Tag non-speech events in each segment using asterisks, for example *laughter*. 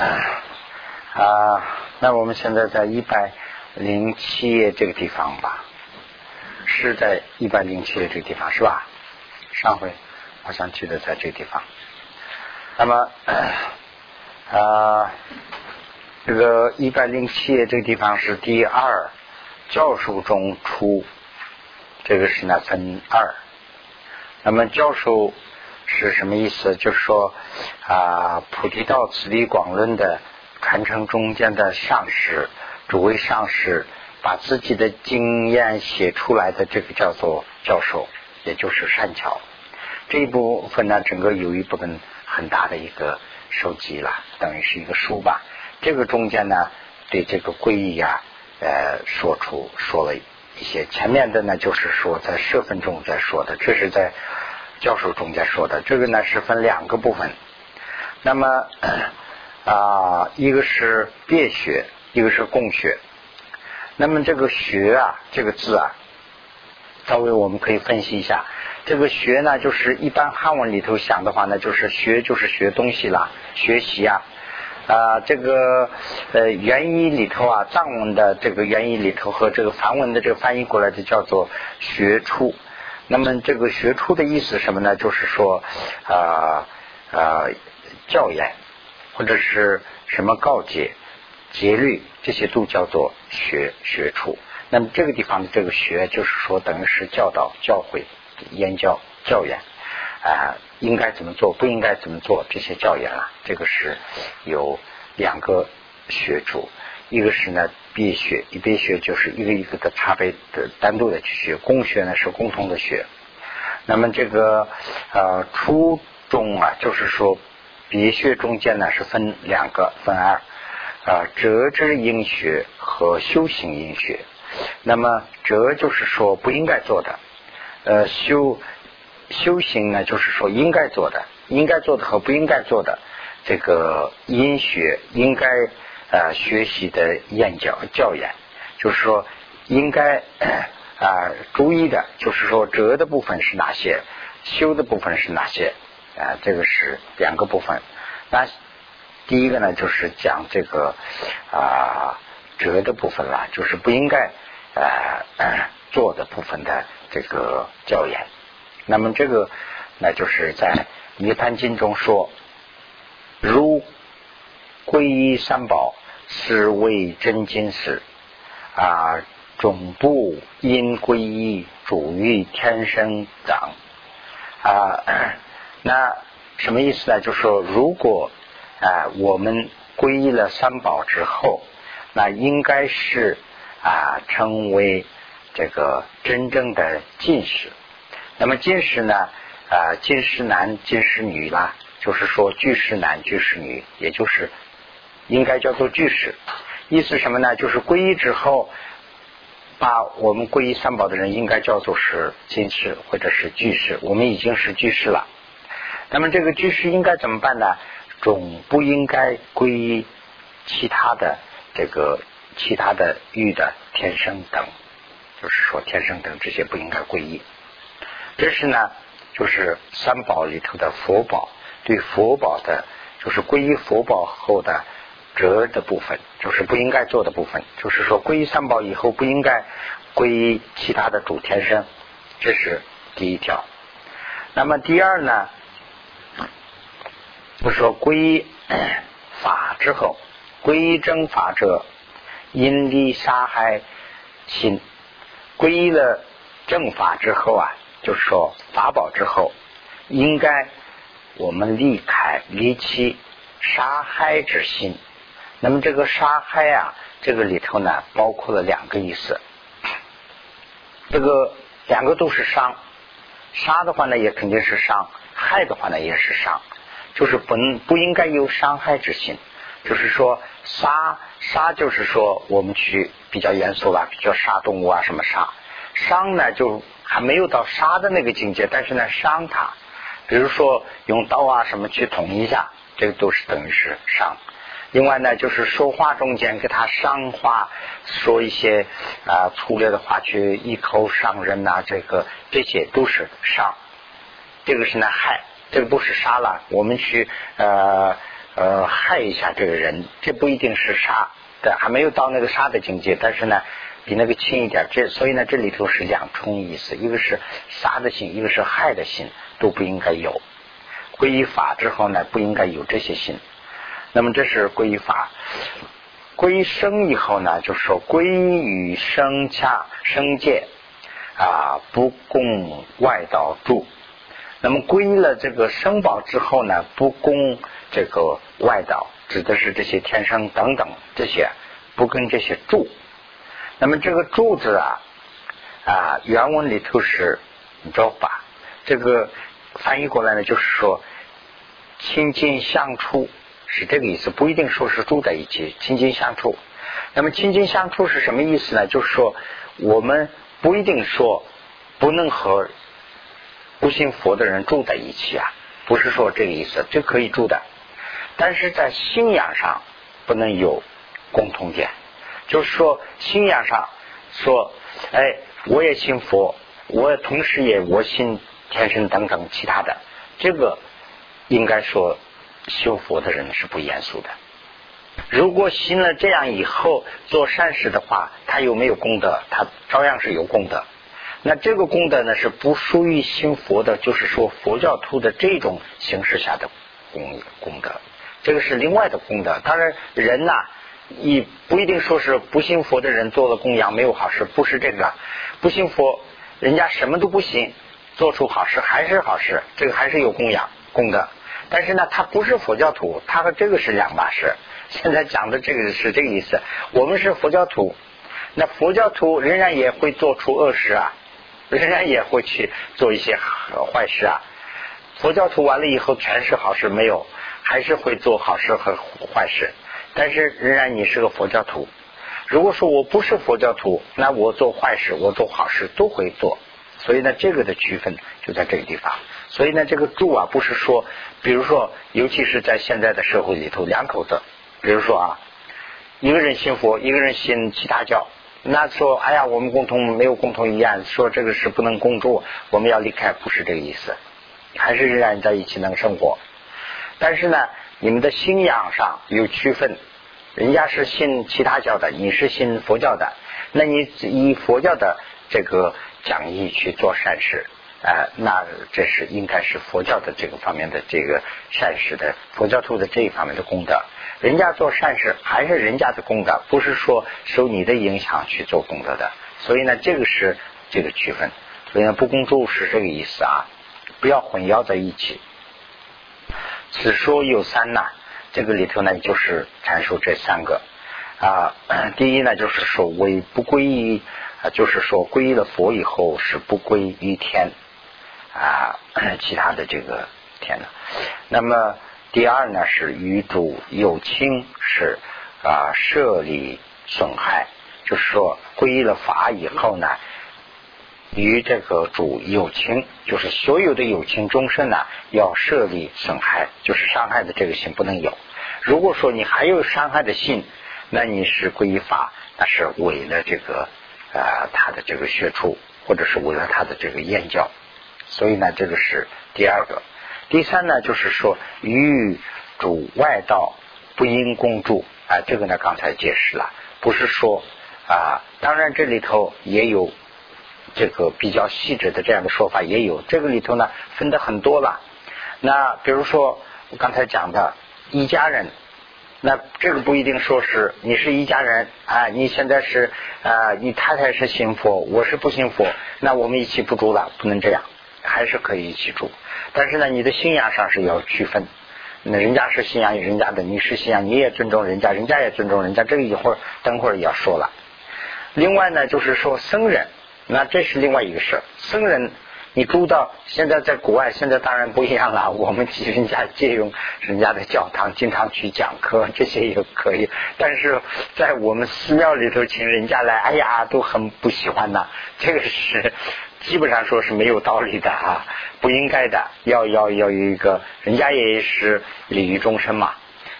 啊，那我们现在在一百零七页这个地方吧，是在一百零七页这个地方是吧？上回好像记得在这个地方。那么啊，这个一百零七页这个地方是第二教授中出，这个是呢分二。那么教授是什么意思？就是说啊，菩提道次第广论的传承中间的上师，诸位上师把自己的经验写出来的，这个叫做教授，也就是善巧。这一部分呢，整个有一部分很大的一个收集了，等于是一个书吧。这个中间呢，对这个皈依啊，呃，说出说了一些。前面的呢，就是说在社分中在说的，这是在。教授中间说的这个呢是分两个部分，那么 *clears throat* 啊一个是别学，一个是共学。那么这个学啊这个字啊，稍微我们可以分析一下。这个学呢，就是一般汉文里头想的话呢，就是学就是学东西啦，学习啊啊这个呃原意里头啊藏文的这个原意里头和这个梵文的这个翻译过来的叫做学出。那么这个学出的意思什么呢？就是说啊啊教研或者是什么告诫、节律这些都叫做学学出。那么这个地方的这个学，就是说等于是教导、教诲、言教、教研啊，应该怎么做，不应该怎么做这些教研啊，这个是有两个学主。一个是呢，必学，一必学就是一个一个的差别的单独的去学，共学呢是共同的学。那么这个呃初中啊，就是说别学中间呢是分两个分二啊，折之应学和修行应学。那么折就是说不应该做的，呃修修行呢就是说应该做的，应该做的和不应该做的这个因学应该。呃，学习的研教教研，就是说应该啊注意的，就是说折的部分是哪些，修的部分是哪些啊？这个是两个部分。那第一个呢，就是讲这个啊折的部分了，就是不应该呃做的部分的这个教研。那么这个那就是在《涅盘经》中说，如皈依三宝。是为真经时啊，总部因皈依主欲天生长啊，*clears throat* 那什么意思呢？就是说，如果啊我们皈依了三宝之后，那应该是啊成为这个真正的进士。那么进士呢啊进士男进士女啦，就是说居士男居士女，也就是。应该叫做居士，意思什么呢？就是皈依之后，把我们皈依三宝的人应该叫做是进士或者是居士。我们已经是居士了，那么这个居士应该怎么办呢？总不应该皈依其他的这个其他的欲的天生等，就是说天生等这些不应该皈依。这是呢，就是三宝里头的佛宝，对佛宝的，就是皈依佛宝后的。折的部分就是不应该做的部分，就是说皈依三宝以后不应该皈依其他的主天生，这是第一条。那么第二呢，不说皈依法之后，皈依正法者，因利杀害心。皈依了正法之后啊，就是说法宝之后，应该我们离开离弃杀害之心。那么这个杀害啊，这个里头呢，包括了两个意思。这个两个都是伤，杀的话呢，也肯定是伤；害的话呢，也是伤。就是不不应该有伤害之心。就是说，杀杀就是说，我们去比较严肃吧，比较杀动物啊，什么杀。伤呢，就还没有到杀的那个境界，但是呢，伤它，比如说用刀啊什么去捅一下，这个都是等于是伤。另外呢，就是说话中间给他伤话，说一些啊粗略的话去一口伤人呐，这个这些都是伤。这个是呢害，这个不是杀了。我们去呃呃害一下这个人，这不一定是杀的，还没有到那个杀的境界，但是呢比那个轻一点。这所以呢这里头是两重意思，一个是杀的心，一个是害的心，都不应该有。皈依法之后呢，不应该有这些心。那么这是皈依法。归生以后呢，就是说归于生家生界啊，不供外道住。那么归了这个生宝之后呢，不供这个外道，指的是这些天生等等这些，不跟这些住。那么这个住字啊啊，原文里头是招法，这个翻译过来呢，就是说亲近相处。是这个意思，不一定说是住在一起，亲近相处。那么亲近相处是什么意思呢？就是说，我们不一定说不能和不信佛的人住在一起啊，不是说这个意思，这可以住的。但是在信仰上不能有共同点，就是说信仰上说，哎，我也信佛，我同时也我信天神等等其他的，这个应该说。修佛的人是不严肃的。如果信了这样以后做善事的话，他有没有功德？他照样是有功德。那这个功德呢，是不属于信佛的，就是说佛教徒的这种形式下的功功德。这个是另外的功德。当然，人呐，你不一定说是不信佛的人做了供养没有好事，不是这个。不信佛，人家什么都不信，做出好事还是好事，这个还是有供养功德。但是呢，他不是佛教徒，他和这个是两码事。现在讲的这个是这个意思。我们是佛教徒，那佛教徒仍然也会做出恶事啊，仍然也会去做一些坏事啊。佛教徒完了以后全是好事没有，还是会做好事和坏事。但是仍然你是个佛教徒。如果说我不是佛教徒，那我做坏事，我做好事都会做。所以呢，这个的区分就在这个地方。所以呢，这个住啊，不是说，比如说，尤其是在现在的社会里头，两口子，比如说啊，一个人信佛，一个人信其他教，那说，哎呀，我们共同没有共同意见，说这个是不能共住，我们要离开，不是这个意思，还是仍然在一起能生活。但是呢，你们的信仰上有区分，人家是信其他教的，你是信佛教的，那你以佛教的这个讲义去做善事。啊，那这是应该是佛教的这个方面的这个善事的佛教徒的这一方面的功德。人家做善事还是人家的功德，不是说受你的影响去做功德的。所以呢，这个是这个区分。所以呢，不公诸是这个意思啊，不要混淆在一起。此说有三呐，这个里头呢就是阐述这三个啊。第一呢就是说为不归依啊，就是说皈依了佛以后是不归于天。啊，其他的这个天呢？那么第二呢是与主有亲，是啊设立损害，就是说皈依了法以后呢，与这个主有亲，就是所有的有情众生呢要设立损害，就是伤害的这个心不能有。如果说你还有伤害的心，那你是皈依法，那是违了这个啊他的这个学处，或者是违了他的这个言教。所以呢，这个是第二个。第三呢，就是说欲主外道不应共住啊。这个呢，刚才解释了，不是说啊。当然，这里头也有这个比较细致的这样的说法，也有这个里头呢分的很多了。那比如说我刚才讲的一家人，那这个不一定说是你是一家人啊。你现在是啊，你太太是信佛，我是不信佛，那我们一起不住了，不能这样。还是可以一起住，但是呢，你的信仰上是要区分。那人家是信仰人家的，你是信仰，你也尊重人家，人家也尊重人家。这个一会儿等会儿要说了。另外呢，就是说僧人，那这是另外一个事儿。僧人，你住到现在在国外，现在当然不一样了。我们人家借用人家的教堂，经常去讲课，这些也可以。但是在我们寺庙里头请人家来，哎呀，都很不喜欢呐。这个是。基本上说是没有道理的啊，*laughs* 不应该的，要要要有一个，人家也是礼于终身嘛。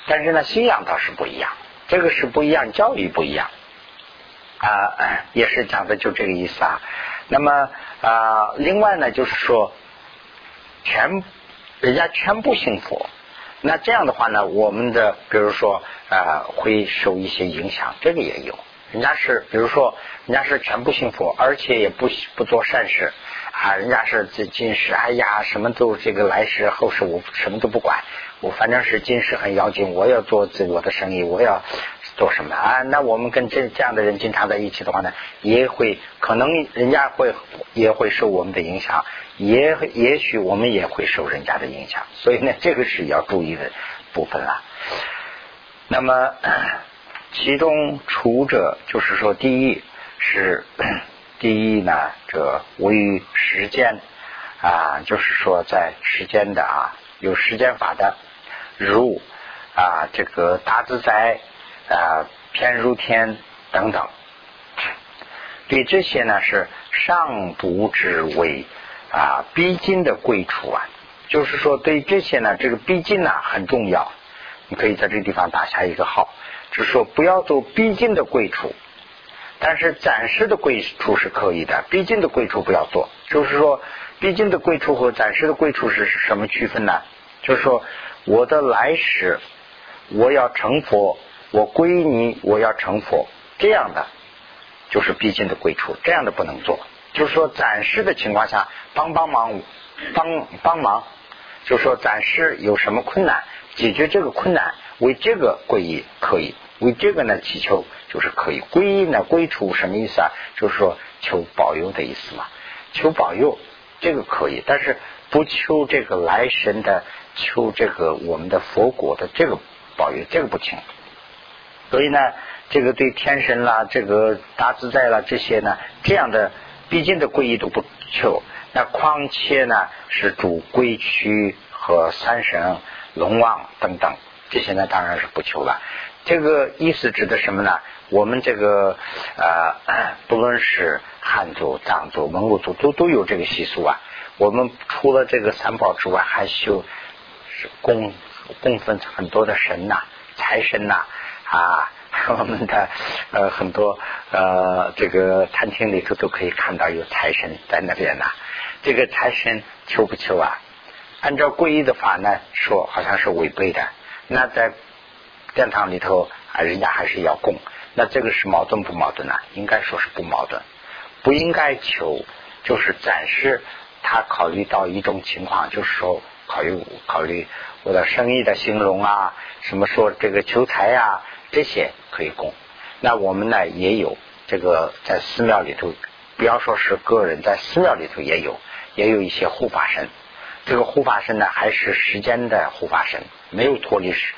但是呢，信仰倒是不一样，这个是不一样，教育不一样啊，也是讲的就这个意思啊。那么啊，另外呢，就是说全人家全部信佛，那这样的话呢，我们的比如说呃会受一些影响，这个也有。人家是比如说人家是全部信佛，而且也不不做善事啊，人家是这今世，哎呀什么都这个来世后世我什么都不管，我反正是今世很要紧，我要做自我的生意，我要做什么啊？那我们跟这这样的人经常在一起的话呢，也会可能人家会也会受我们的影响。也也许我们也会受人家的影响，所以呢，这个是要注意的部分了。那么，其中除者就是说，第一是 *coughs* 第一呢，这位于时间啊，就是说在时间的啊，有时间法的，如啊这个大自在啊偏如天等等，对这些呢是上不之为。啊，逼近的贵处啊，就是说对这些呢，这个逼近呢很重要。你可以在这个地方打下一个号，就是说不要做逼近的贵处，但是暂时的贵处是可以的，逼近的贵处不要做。就是说，逼近的贵处和暂时的贵处是什么区分呢？就是说，我的来时我要成佛，我归你，我要成佛，这样的就是逼近的贵处，这样的不能做。就是说，暂时的情况下帮帮忙，帮帮忙，就是说暂时有什么困难，解决这个困难，为这个皈依可以，为这个呢祈求就是可以。皈依呢归处什么意思啊？就是说求保佑的意思嘛，求保佑这个可以，但是不求这个来神的，求这个我们的佛果的这个保佑，这个不行。所以呢，这个对天神啦，这个大自在啦这些呢，这样的。毕竟的皈依都不求，那况且呢是主归区和三神、龙王等等这些呢，当然是不求了。这个意思指的什么呢？我们这个呃，不论是汉族、藏族、蒙古族，都都有这个习俗啊。我们除了这个三宝之外，还修供供奉很多的神呐，财神呐啊。*laughs* 我们的呃很多呃这个餐厅里头都可以看到有财神在那边呐。这个财神求不求啊？按照皈依的法呢，说好像是违背的。那在殿堂里头啊，人家还是要供。那这个是矛盾不矛盾呢？应该说是不矛盾。不应该求，就是暂时他考虑到一种情况，就是说考虑考虑我的生意的兴隆啊，什么说这个求财呀。这些可以供，那我们呢也有这个在寺庙里头，不要说是个人，在寺庙里头也有，也有一些护法神。这个护法神呢，还是时间的护法神，没有脱离时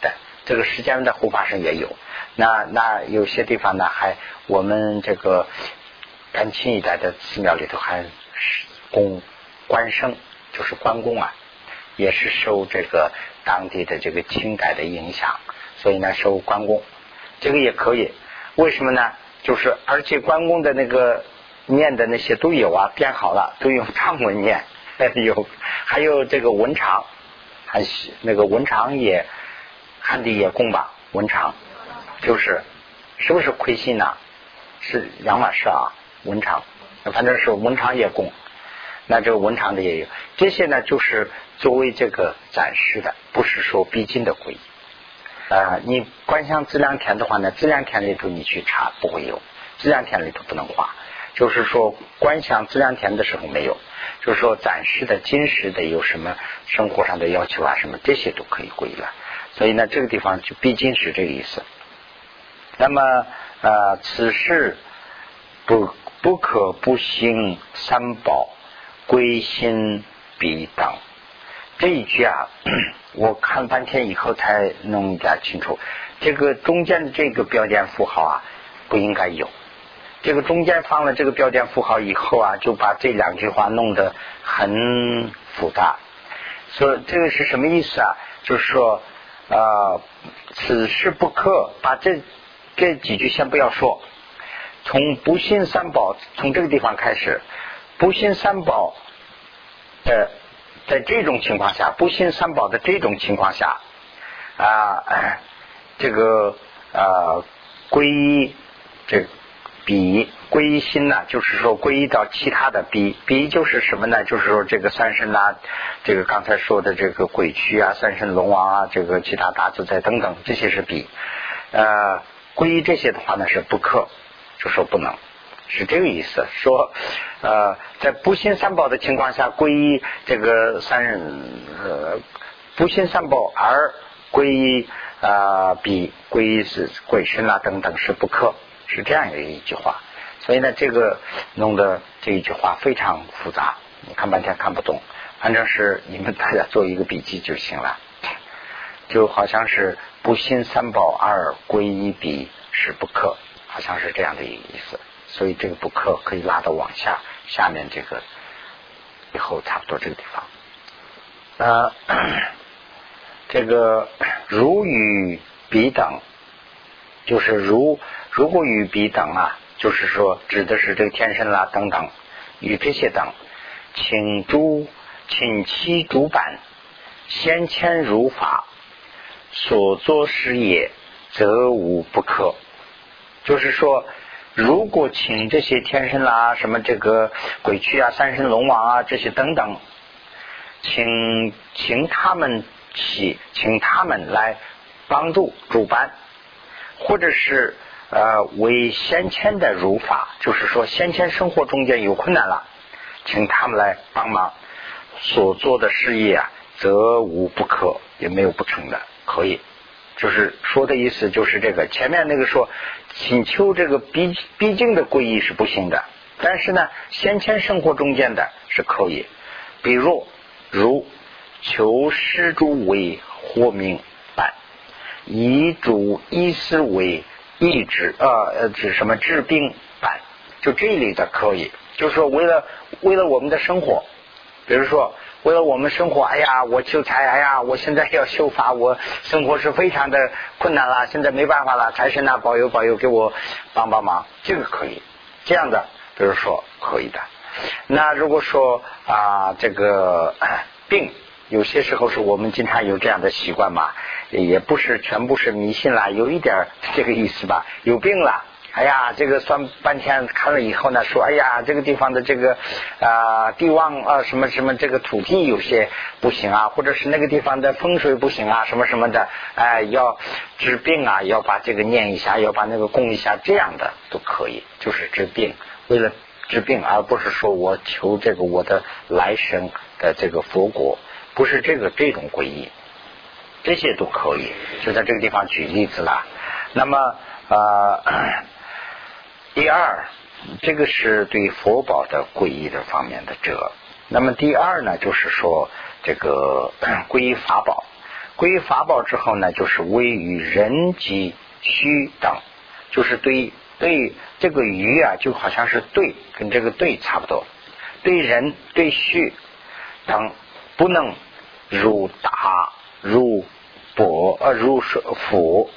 的这个时间的护法神也有。那那有些地方呢，还我们这个甘青一带的寺庙里头还供关圣，就是关公啊，也是受这个当地的这个清代的影响。所以呢，收关公，这个也可以。为什么呢？就是而且关公的那个念的那些都有啊，编好了，都用 *laughs* 藏文念。*laughs* 有还有这个文长，还是那个文长也汉帝也供吧？文长就是是不是亏心呐？是两码事啊。文长反正是文长也供，那这个文长的也有。这些呢，就是作为这个展示的，不是说必经的归。啊，你观想资粮田的话呢，资粮田里头你去查不会有，资粮田里头不能画。就是说观想资粮田的时候没有，就是说暂时的、今时的有什么生活上的要求啊，什么这些都可以归了。所以呢，这个地方就毕竟是这个意思。那么啊，此事不不可不兴三宝归心必当。这一句啊，*coughs* 我看半天以后才弄点清楚。这个中间的这个标点符号啊，不应该有。这个中间放了这个标点符号以后啊，就把这两句话弄得很复杂。说这个是什么意思啊？就是说啊，此事不可把这这几句先不要说。从不信三宝，从这个地方开始，不信三宝的。在这种情况下，不信三宝的这种情况下，啊，这个啊，皈依这比皈依心呢，就是说皈依到其他的比比就是什么呢？就是说这个三身呐，这个刚才说的这个鬼区啊、三身龙王啊、这个其他大自在等等，这些是比。呃，皈依这些的话呢是不可，就说不能，是这个意思。说呃，在不信三宝的情况下皈依这个三人呃不信三宝而皈依啊比皈依是鬼神啊等等是不可。是这样的一句话，所以呢，这个弄得这一句话非常复杂，你看半天看不懂。反正是你们大家做一个笔记就行了，就好像是不信三宝二归一比是不可，好像是这样的一个意思。所以这个不可可以拉到往下下面这个以后差不多这个地方。呃，*coughs* 这个如与彼等，就是如。如果与彼等啊，就是说指的是这个天神啦等等，与这些等，请诸请其主板先迁如法所作事业，则无不可。就是说，如果请这些天神啦、什么这个鬼区啊、三神龙王啊这些等等，请请他们起，请他们来帮助主办，或者是。呃，为先前的如法，就是说先前生活中间有困难了，请他们来帮忙，所做的事业啊，则无不可，也没有不成的，可以。就是说的意思就是这个，前面那个说请求这个毕毕竟的皈依是不行的，但是呢，先前生活中间的是可以，比如如求施主为活命，以主医师为。医治呃呃治什么治病办，就这一类的可以，就是说为了为了我们的生活，比如说为了我们生活，哎呀我求财，哎呀我现在要修法，我生活是非常的困难了，现在没办法了，财神呐保佑保佑，给我帮帮忙，这个可以，这样的比如说可以的。那如果说啊这个病。有些时候是我们经常有这样的习惯嘛，也不是全部是迷信啦，有一点这个意思吧。有病了，哎呀，这个算半天看了以后呢，说哎呀，这个地方的这个啊地旺啊什么什么，这个土地有些不行啊，或者是那个地方的风水不行啊，什么什么的，哎，要治病啊，要把这个念一下，要把那个供一下，这样的都可以，就是治病，为了治病，而不是说我求这个我的来生的这个佛果。不是这个这种皈依，这些都可以，就在这个地方举例子了。那么呃，第二，这个是对佛宝的皈依的方面的这。那么第二呢，就是说这个 *coughs* 皈依法宝，皈依法宝之后呢，就是位于人及虚等，就是对对这个鱼啊，就好像是对跟这个对差不多，对人对虚等。不能如打如薄呃如斧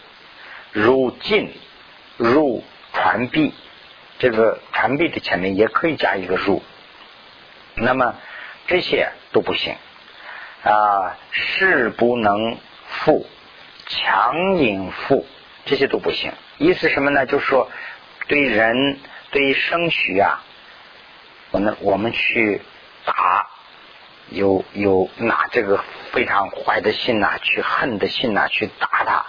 如进如传臂，这个传臂的前面也可以加一个入，那么这些都不行啊，势不能负强引负这些都不行。意思什么呢？就是说对人对生虚啊，我们我们去打。有有拿这个非常坏的心呐，去恨的心呐，去打他，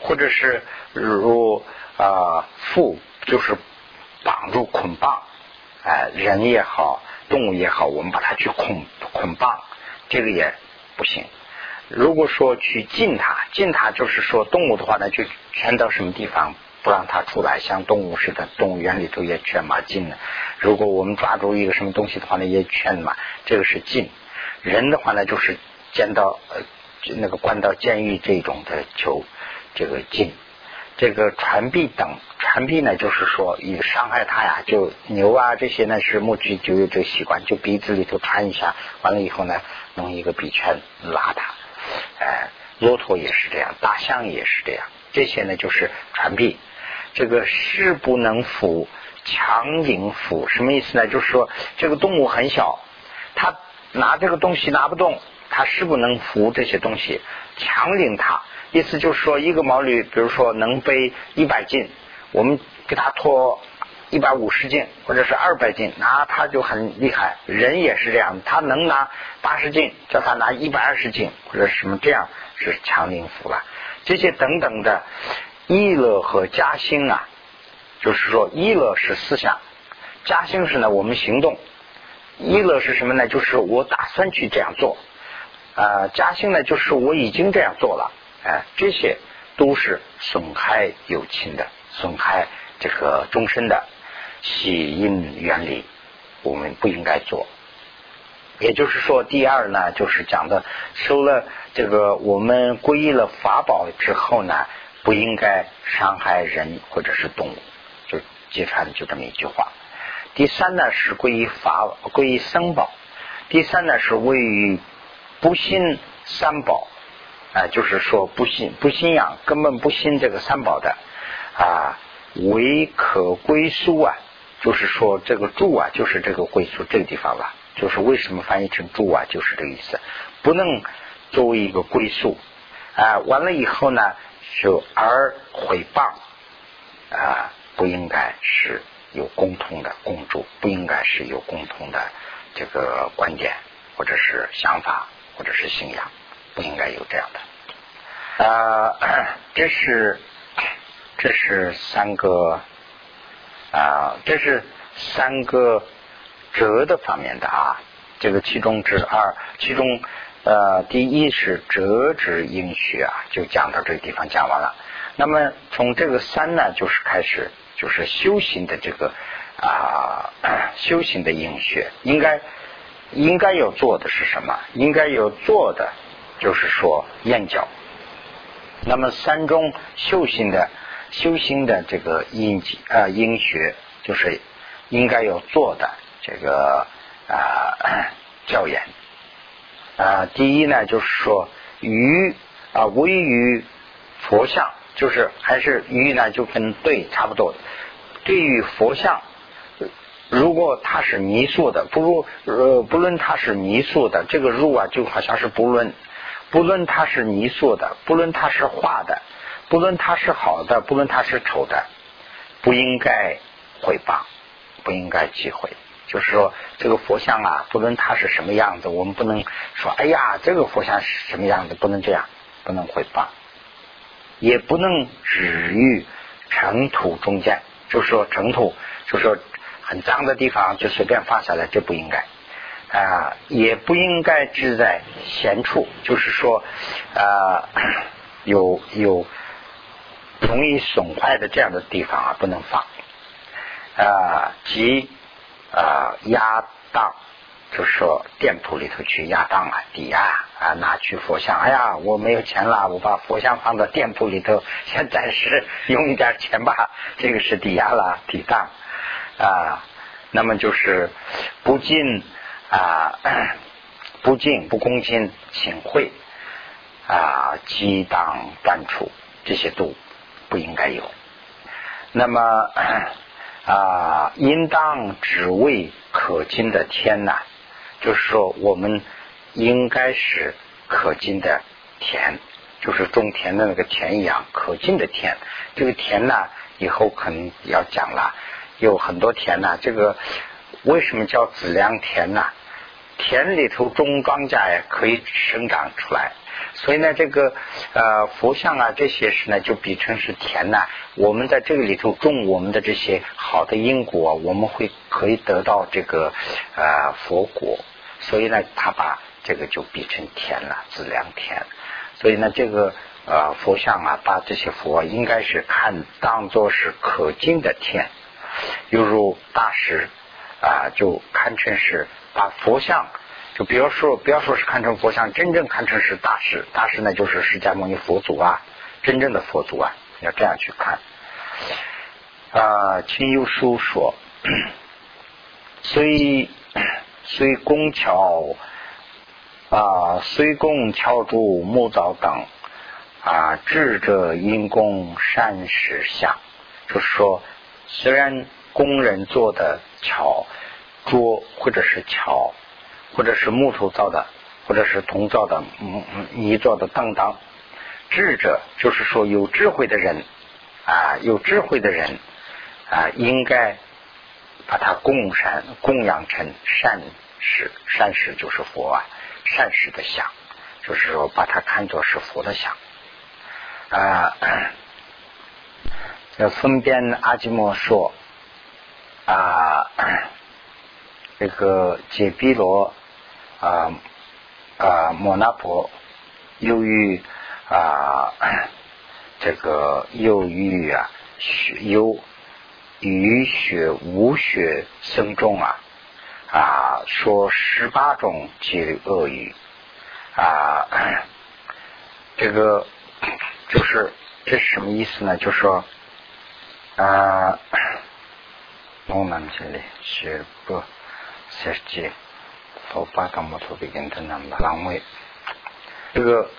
或者是如啊缚，就是绑住捆绑，哎，人也好，动物也好，我们把它去捆捆绑，这个也不行。如果说去禁它，禁它就是说动物的话呢，就圈到什么地方。不让它出来，像动物似的，动物园里头也圈嘛禁了。如果我们抓住一个什么东西的话呢，也圈嘛，这个是禁。人的话呢，就是见到呃那个关到监狱这种的就这个禁。这个传臂等传臂呢，就是说以伤害它呀，就牛啊这些呢是牧区就有这个习惯，就鼻子里头传一下，完了以后呢，弄一个笔圈拉它。哎，骆驼也是这样，大象也是这样，这些呢就是传臂。这个势不能扶，强引扶，什么意思呢？就是说这个动物很小，它拿这个东西拿不动，它势不能扶这些东西，强领它。意思就是说，一个毛驴，比如说能背一百斤，我们给它拖一百五十斤或者是二百斤，那他就很厉害。人也是这样，他能拿八十斤，叫他拿一百二十斤或者什么这样是强灵符了。这些等等的意乐和加兴啊，就是说意乐是思想，加兴是呢我们行动。意乐是什么呢？就是我打算去这样做。啊，加兴呢就是我已经这样做了。哎，这些都是损害友情的，损害这个终身的喜因原理，我们不应该做。也就是说，第二呢，就是讲的收了这个我们皈依了法宝之后呢，不应该伤害人或者是动物，就揭穿就这么一句话。第三呢是归于法归于僧宝，第三呢是位于不信三宝。啊，就是说不信不信仰，根本不信这个三宝的啊，唯可归宿啊，就是说这个住啊，就是这个归宿这个地方了。就是为什么翻译成住啊，就是这个意思，不能作为一个归宿啊。完了以后呢，就而毁谤啊，不应该是有共同的共住，不应该是有共同的这个观点或者是想法或者是信仰。不应该有这样的啊！这是这是三个啊，这是三个哲的方面的啊。这个其中之二，其中呃，第一是哲之应学啊，就讲到这个地方讲完了。那么从这个三呢，就是开始就是修行的这个啊，*coughs* 修行的应学，应该应该要做的是什么？应该要做的。就是说燕角，那么三中修行的修行的这个因啊因学，就是应该要做的这个啊 *coughs* 教研啊。第一呢，就是说于啊位于佛像，就是还是于呢就跟对差不多。对于佛像，如果它是泥塑的，不如呃不论它是泥塑的，这个入啊就好像是不论。不论它是泥塑的，不论它是画的，不论它是好的，不论它是丑的，不应该毁谤，不应该忌讳。就是说，这个佛像啊，不论它是什么样子，我们不能说，哎呀，这个佛像是什么样子，不能这样，不能毁谤，也不能止于尘土中间。就是说，尘土，就是说很脏的地方，就随便放下来，这不应该。啊，也不应该置在闲处，就是说，啊，*coughs* 有有容易损坏的这样的地方啊，不能放。啊，即啊压当，就是说店铺里头去压当啊，抵押啊，拿去佛像。哎呀，我没有钱了，我把佛像放到店铺里头，先暂时用一点钱吧。这个是抵押了，抵当啊。那么就是不进。啊，不敬、不恭敬、请会啊，激荡断处，这些都不应该有。那么啊，应当只为可敬的天呐，就是说，我们应该是可敬的田，就是种田的那个田一样，可敬的田。这个田呢，以后可能要讲了，有很多田呢。这个为什么叫子良田呢？田里头种庄稼呀，可以生长出来。所以呢，这个呃佛像啊，这些是呢，就比成是田呐。我们在这个里头种我们的这些好的因果，我们会可以得到这个呃佛果。所以呢，他把这个就比成田了，自良田。所以呢，这个呃佛像啊，把这些佛应该是看当做是可敬的田，犹如大师啊，就堪称是。把佛像，就比如说，不要说是看成佛像，真正看成是大师。大师呢，就是释迦牟尼佛祖啊，真正的佛祖啊，要这样去看。啊，清幽书说，虽虽工巧啊，虽工巧筑木造等啊，智者因功善始相，就是说，虽然工人做的巧。桌或者是桥，或者是木头造的，或者是铜造的、嗯泥做的当当，智者就是说有智慧的人啊，有智慧的人啊，应该把它供善供养成善事，善事就是佛啊，善事的相，就是说把它看作是佛的相啊。*clears throat* 这分边阿基摩说啊，这个解毗罗啊啊摩那婆，由于啊这个由于啊有雨雪无雪生众啊啊说十八种皆恶语啊，这个就是这是什么意思呢？就说。啊，我们这里是不设计佛法干么特别跟的那么浪费。这个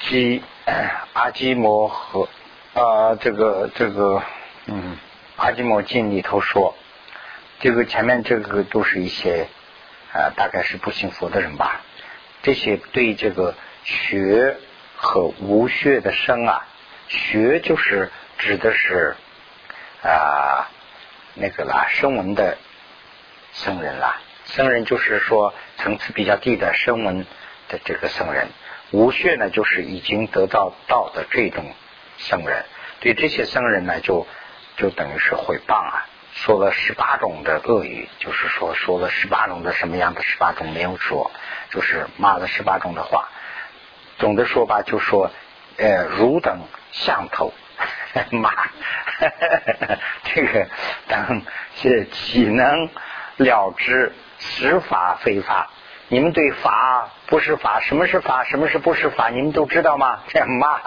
基 *coughs* 阿基摩和啊，这个这个嗯，阿基摩经里头说，这个前面这个都是一些啊，大概是不信佛的人吧。这些对这个学和无学的生啊，学就是指的是。啊，那个啦，声闻的僧人啦，僧人就是说层次比较低的声闻的这个僧人，无血呢就是已经得到道的这种僧人，对这些僧人呢就就等于是毁谤啊，说了十八种的恶语，就是说说了十八种的什么样的十八种没有说，就是骂了十八种的话，总的说吧，就说呃汝等相头。*laughs* 骂，*laughs* 这个等是岂能了之是法非法？你们对法不是法，什么是法，什么是不是法？你们都知道吗？*laughs* 这样骂，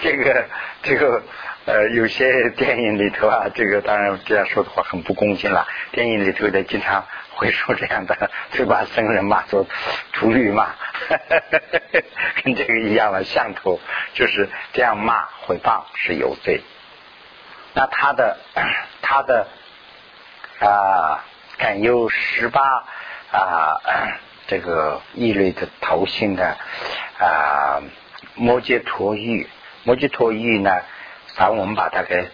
这个这个呃，有些电影里头啊，这个当然这样说的话很不恭敬了。电影里头的经常会说这样的，就把僧人骂作秃驴嘛，*laughs* 跟这个一样的，相头就是这样骂毁谤是有罪。那他的 *clears throat* 他的啊，敢有十八啊，*clears throat* 这个异类的头型的啊，摩羯陀玉，摩羯陀玉呢，咱我们把它给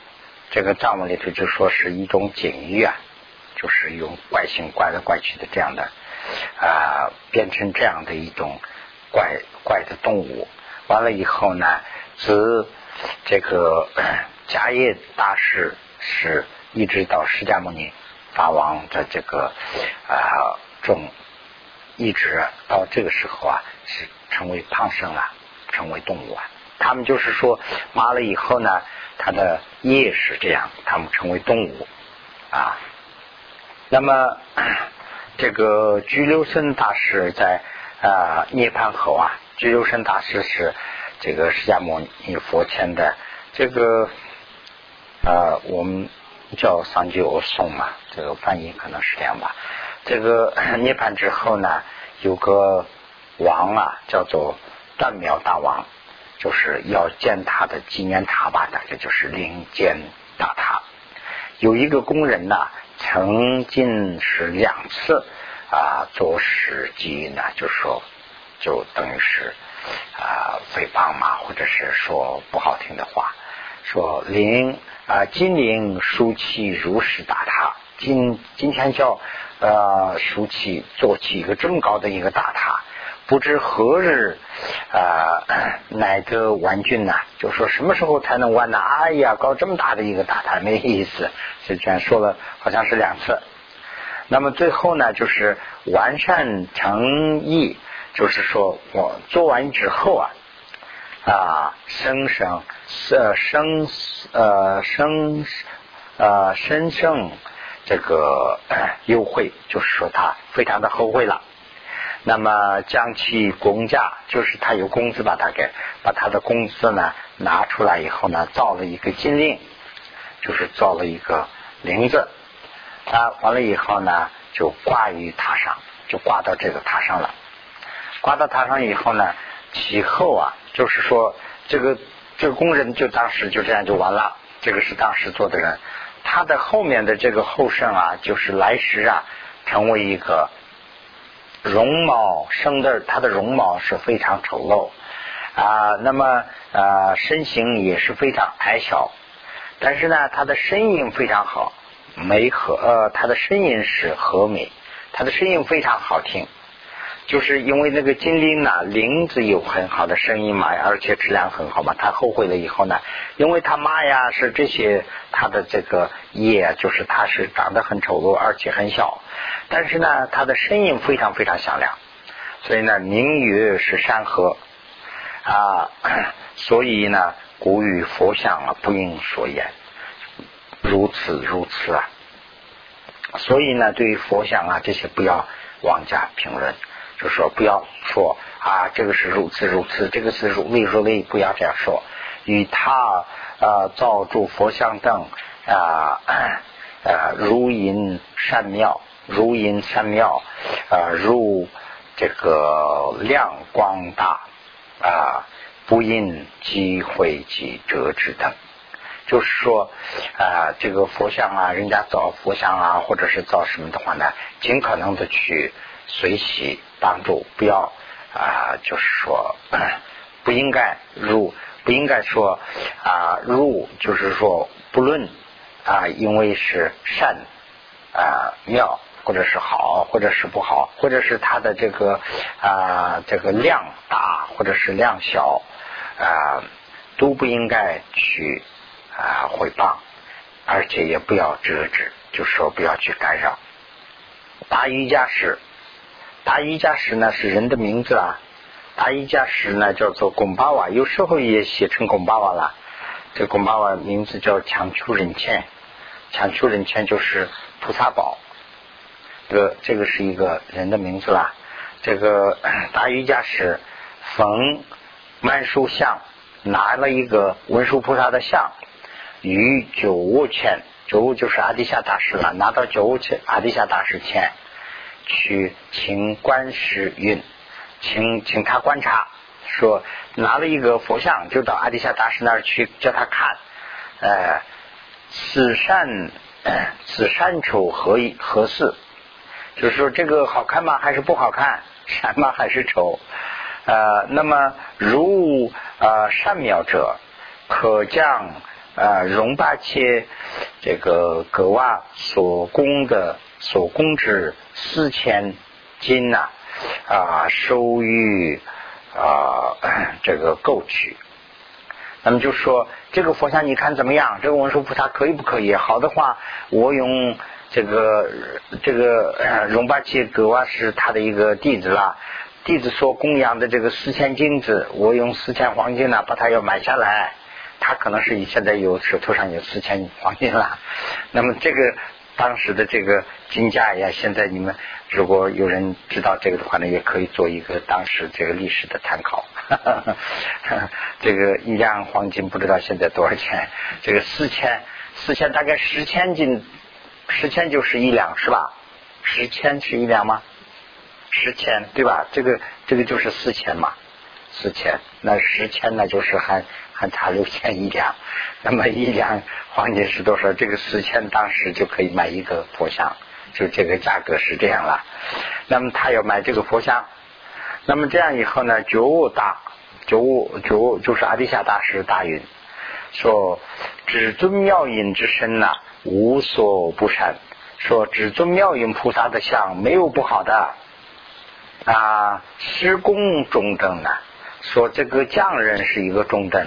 这个藏文里头就说是一种景玉啊，就是用怪形怪来怪去的这样的啊，变成这样的一种怪怪的动物，完了以后呢，自这个。*coughs* 迦叶大师是一直到释迦牟尼法王的这个啊中，一直到这个时候啊是成为胖生了，成为动物啊。他们就是说麻了以后呢，他的业是这样，他们成为动物啊。那么 *clears throat* 这个居留生大师在啊涅槃后啊，居留生大师是这个释迦牟尼佛前的这个。啊，我们叫三九颂嘛，这个翻译可能是这样吧。这个 *clears throat* 涅槃之后呢，有个王啊，叫做断苗大王，就是要建他的纪念塔吧，大概就是灵间大塔。有一个工人呢，曾经是两次啊做事迹呢，就说就等于是啊诽谤嘛，或者是说不好听的话，说临。啊，今年竖起如是大塔，今今天叫呃竖起做起一个这么高的一个大塔，不知何日啊 *coughs* 乃得完竣呐？就说什么时候才能完呢？哎呀，搞这么大的一个大塔没意思，就这样说了好像是两次。那么最后呢，就是完善诚意，就是说我做完之后啊。啊，生生呃生呃生呃生生这个优惠，就是说他非常的后悔了。那么将其工价，就是他有工资把他给把他的工资呢拿出来以后呢，造了一个金令，就是造了一个铃子啊。完了以后呢，就挂于塔上，就挂到这个塔上了。挂到塔上以后呢，其后啊。就是说，这个这个工人就当时就这样就完了。这个是当时做的人，他的后面的这个后生啊，就是来时啊，成为一个容貌生的，他的容貌是非常丑陋啊。那么啊，身形也是非常矮小，但是呢，他的声音非常好，美和呃，他的声音是和美，他的声音非常好听。就是因为那个金铃呢，铃子有很好的声音嘛，而且质量很好嘛。他后悔了以后呢，因为他妈呀是这些，他的这个叶就是他是长得很丑陋，而且很小，但是呢，他的声音非常非常响亮，所以呢，名曰是山河啊，所以呢，古语佛像啊，不应所言，如此如此啊，所以呢，对于佛像啊这些不要妄加评论。就说不要说啊，这个是如此如此，这个是如类如类，不要这样说。与他啊造诸佛像等啊呃如银善妙，如银善妙啊如这个亮光大啊不因机会及折之等。就是说啊，这个佛像啊，人家造佛像啊，或者是造什么的话呢，尽可能的去。随喜帮助，不要啊，就是说不应该入，不应该说啊入，就是说不论啊，因为是善啊妙，或者是好，或者是不好，或者是它的这个啊这个量大，或者是量小啊，都不应该去啊毁谤，而且也不要遮止，就说不要去干扰。打瑜伽时。达瑜伽师呢是人的名字啊，达瑜伽师呢叫做贡巴瓦，有时候也写成贡巴瓦了。这贡巴瓦名字叫强求人谦，强求人谦就是菩萨宝。这个这个是一个人的名字啦。这个达瑜伽师逢曼殊像，拿了一个文殊菩萨的像，与九无前，九无就是阿底夏大师了，拿到九无前阿底夏大师签。去请观世运，请请他观察，说拿了一个佛像，就到阿底夏大师那儿去叫他看，呃，此善此善丑何何似？就是说这个好看吗？还是不好看？善吗？还是丑？呃，那么如呃善妙者，可将呃容八切这个格瓦所供的所供之。四千金呐啊，收于啊这个购取。那么就说这个佛像你看怎么样？这个文殊菩萨可以不可以？好的话，我用这个这个荣巴切格瓦是他的一个弟子啦，弟子所供养的这个四千金子，我用四千黄金呢把它要买下来。他可能是现在有手头上有四千黄金了。那么这个。当时的这个金价呀，现在你们如果有人知道这个的话呢，也可以做一个当时这个历史的参考。*laughs* 这个一两黄金不知道现在多少钱？这个四千，四千大概十千斤，十千就是一两是吧？十千是一两吗？十千对吧？这个这个就是四千嘛，四千那十千那就是还还差六千一两，那么一两。黄金是多少？这个四千当时就可以买一个佛像，就这个价格是这样了。那么他要买这个佛像，那么这样以后呢？觉悟大觉悟觉悟就是阿底夏大师大云说：“至尊妙音之身呐，无所不善。”说至尊妙音菩萨的像没有不好的啊，施工中等呢。说这个匠人是一个中等，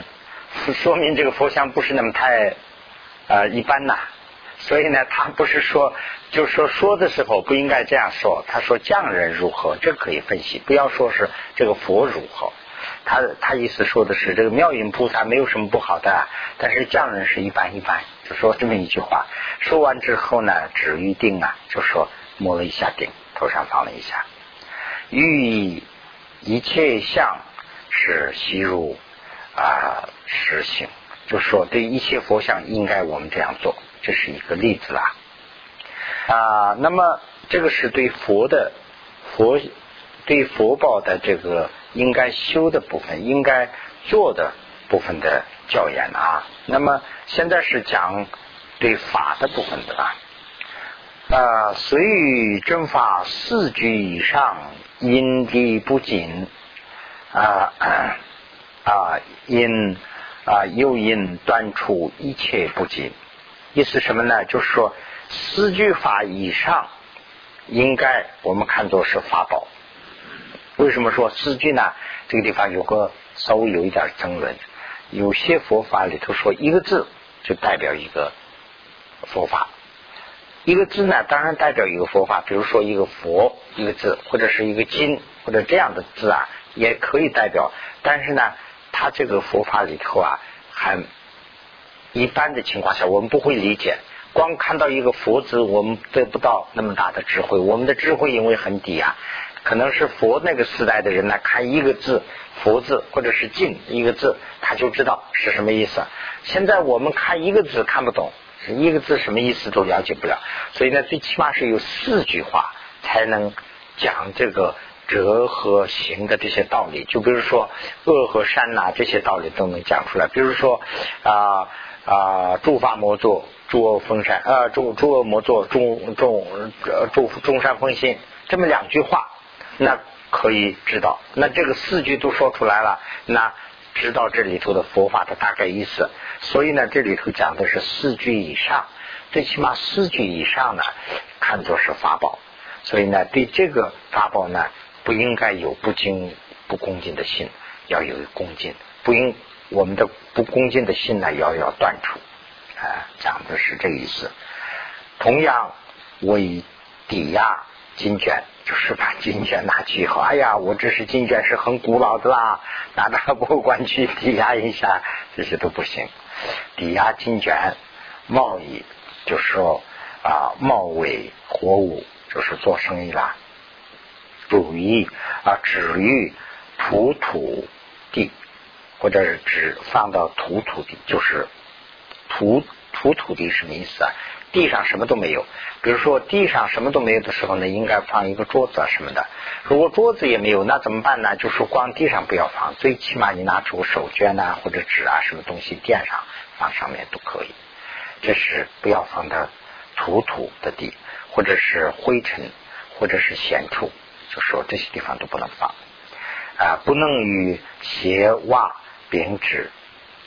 说明这个佛像不是那么太。呃，一般呐，所以呢，他不是说，就是说说的时候不应该这样说。他说匠人如何，这可以分析，不要说是这个佛如何。他他意思说的是这个妙音菩萨没有什么不好的，但是匠人是一般一般，就说这么一句话。说完之后呢，止于定啊，就说摸了一下顶，头上放了一下，寓意一切相是吸入啊实行。就是说对一切佛像应该我们这样做，这是一个例子啦。啊，那么这个是对佛的佛对佛宝的这个应该修的部分，应该做的部分的教言啊。那么现在是讲对法的部分的啦。啊，随于正法四句以上，因地不紧啊啊因。啊，又因断除一切不净，意思什么呢？就是说四句法以上，应该我们看作是法宝。为什么说四句呢？这个地方有个稍微有一点争论。有些佛法里头说一个字就代表一个佛法，一个字呢当然代表一个佛法，比如说一个佛一个字，或者是一个经或者这样的字啊，也可以代表。但是呢，它这个佛法里头啊，很一般的情况下，我们不会理解。光看到一个佛字，我们得不到那么大的智慧。我们的智慧因为很低啊，可能是佛那个时代的人呢，看一个字。佛字或者是静一个字，他就知道是什么意思。现在我们看一个字看不懂，一个字什么意思都了解不了。所以呢，最起码是有四句话才能讲这个哲和行的这些道理。就比如说恶和善呐，这些道理都能讲出来。比如说啊啊，诸法莫作，诸恶封善啊，诸诸恶莫作，众众诸众善奉行，这么两句话，那。可以知道，那这个四句都说出来了，那知道这里头的佛法的大概意思。所以呢，这里头讲的是四句以上，最起码四句以上呢，看作是法宝。所以呢，对这个法宝呢，不应该有不敬、不恭敬的心，要有恭敬。不应我们的不恭敬的心呢，要要断除。啊，讲的是这个意思。同样为抵押金卷。就是把金卷拿去以后，哎呀，我这是金卷是很古老的啦，拿到博物馆去抵押一下，这些都不行。抵押金卷，贸易就是说啊，贸为货物，就是做生意啦。主意啊，止于土土地，或者是只放到土土地，就是土土土地什么意思啊？地上什么都没有，比如说地上什么都没有的时候呢，应该放一个桌子啊什么的。如果桌子也没有，那怎么办呢？就是光地上不要放，最起码你拿出手绢呐或者纸啊什么东西垫上，放上面都可以。这是不要放到土土的地，或者是灰尘，或者是闲处，就说这些地方都不能放啊，不能与鞋袜编织。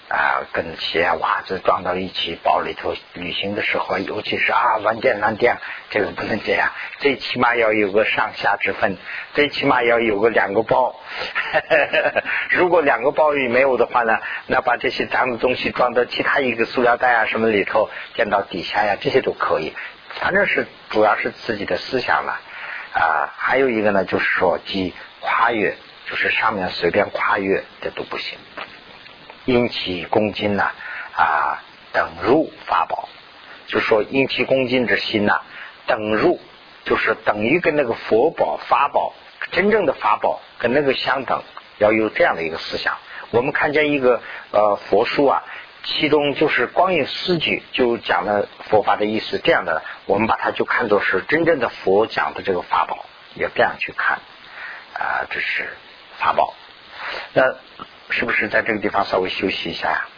啊，跟鞋袜子装到一起，包里头旅行的时候，尤其是啊乱垫乱垫，这个不能这样。最起码要有个上下之分，最起码要有个两个包。*laughs* 如果两个包里没有的话呢，那把这些脏的东西装到其他一个塑料袋啊什么里头，垫到底下呀，这些都可以。反正是主要是自己的思想了。啊还有一个呢，就是说即跨越，就是上面随便跨越，这都不行。因其恭敬呢啊，等入法宝，就说因其恭敬之心呢，等入就是等于跟那个佛宝法宝真正的法宝跟那个相等，要有这样的一个思想。我们看见一个呃佛书啊，其中就是光影四句就讲了佛法的意思，这样的我们把它就看作是真正的佛讲的这个法宝，也这样去看啊，这是法宝。那。是不是在这个地方稍微休息一下呀？